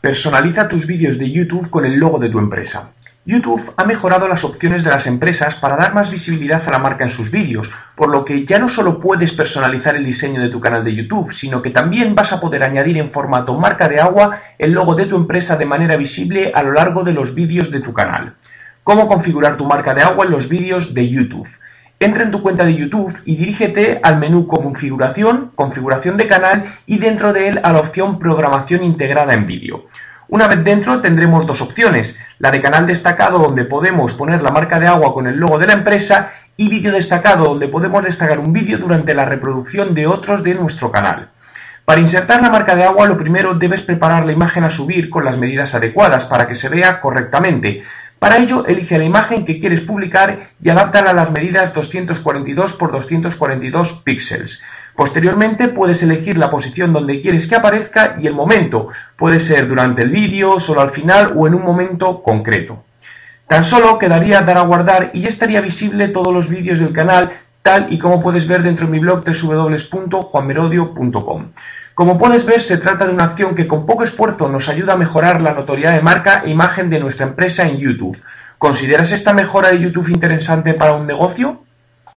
Personaliza tus vídeos de YouTube con el logo de tu empresa. YouTube ha mejorado las opciones de las empresas para dar más visibilidad a la marca en sus vídeos, por lo que ya no solo puedes personalizar el diseño de tu canal de YouTube, sino que también vas a poder añadir en formato marca de agua el logo de tu empresa de manera visible a lo largo de los vídeos de tu canal. ¿Cómo configurar tu marca de agua en los vídeos de YouTube? Entra en tu cuenta de YouTube y dirígete al menú Configuración, Configuración de canal y dentro de él a la opción Programación integrada en vídeo. Una vez dentro tendremos dos opciones, la de canal destacado donde podemos poner la marca de agua con el logo de la empresa y vídeo destacado donde podemos destacar un vídeo durante la reproducción de otros de nuestro canal. Para insertar la marca de agua lo primero debes preparar la imagen a subir con las medidas adecuadas para que se vea correctamente. Para ello, elige la imagen que quieres publicar y adáptala a las medidas 242 x 242 píxeles. Posteriormente puedes elegir la posición donde quieres que aparezca y el momento. Puede ser durante el vídeo, solo al final o en un momento concreto. Tan solo quedaría dar a guardar y ya estaría visible todos los vídeos del canal tal y como puedes ver dentro de mi blog www.juanmerodio.com. Como puedes ver, se trata de una acción que con poco esfuerzo nos ayuda a mejorar la notoriedad de marca e imagen de nuestra empresa en YouTube. ¿Consideras esta mejora de YouTube interesante para un negocio?